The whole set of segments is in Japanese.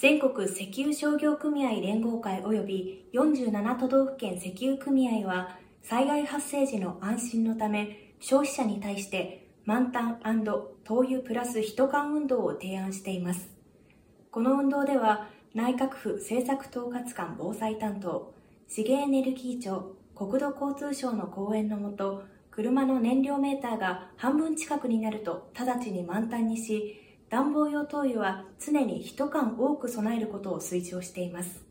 全国石油商業組合連合会及び47都道府県石油組合は災害発生時の安心のため消費者に対して満タン灯油プラス1缶運動を提案しています。この運動では内閣府政策統括官防災担当、資源エネルギー庁、国土交通省の講演のもと、車の燃料メーターが半分近くになると直ちに満タンにし、暖房用灯油は常に1缶多く備えることを推奨しています。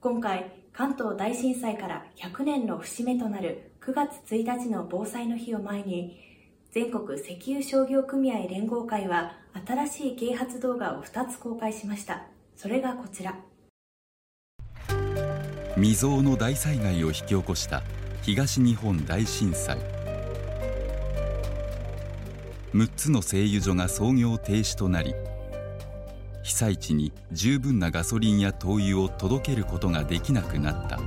今回、関東大震災から100年の節目となる9月1日の防災の日を前に、全国石油商業組合連合会は新しい啓発動画を2つ公開しました。それがこちら。未曾有の大災害を引き起こした東日本大震災6つの製油所が操業停止となり被災地に十分なガソリンや灯油を届けることができなくなった。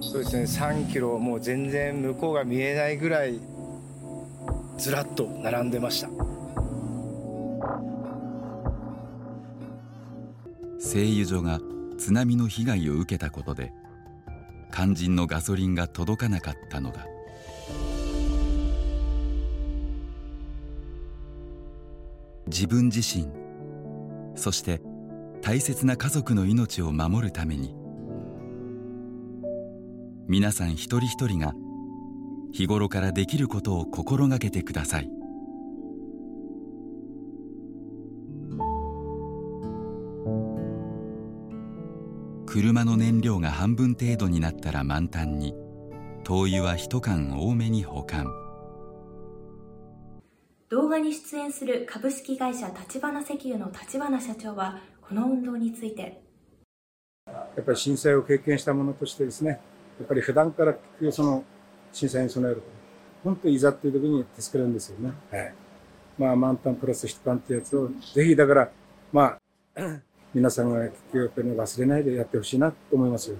そうですね。3キロもう全然向こうが見えないぐらいずらっと並んでました。製油所が津波の被害を受けたことで肝心のガソリンが届かなかったのだ自分自身そして大切な家族の命を守るために皆さん一人一人が日頃からできることを心がけてください。車の燃料が半分程度になったら満タンに灯油は一缶多めに保管動画に出演する株式会社立花石油の立花社長はこの運動についてやっぱり震災を経験したものとしてですねやっぱり普段からその震災に備える本当にいざっていう時に助かるんですよね。はい。まあ満タンプラス一缶ってやつをぜひだからまあ皆さんが結局やっぱり忘れないでやってほしいなと思いますよ。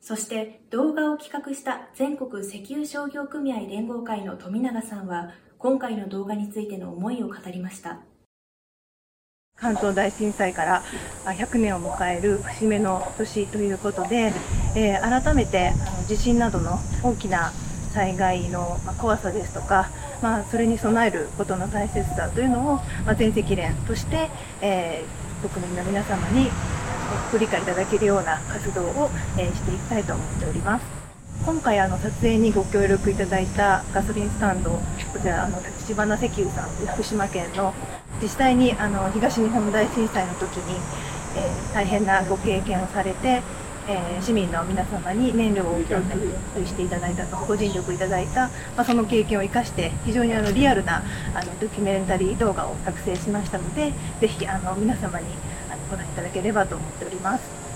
そして動画を企画した全国石油商業組合連合会の富永さんは今回の動画についての思いを語りました。関東大震災から100年を迎える節目の年ということで、えー、改めて地震などの大きな災害の怖さですとか、まあ、それに備えることの大切さというのを、まあ、全積連として、えー、国民の皆様にご理解いただけるような活動を、えー、していきたいと思っております。今回あの撮影にご協力いただいたガソリンスタンド、こちらあの立花石油さん福島県の実際にあの東日本大震災の時に、えー、大変なご経験をされて、えー、市民の皆様に燃料を供給していただいたとご尽力いただいた、まあ、その経験を生かして非常にあのリアルなあのドキュメンタリー動画を作成しましたのでぜひあの皆様にあのご覧いただければと思っております。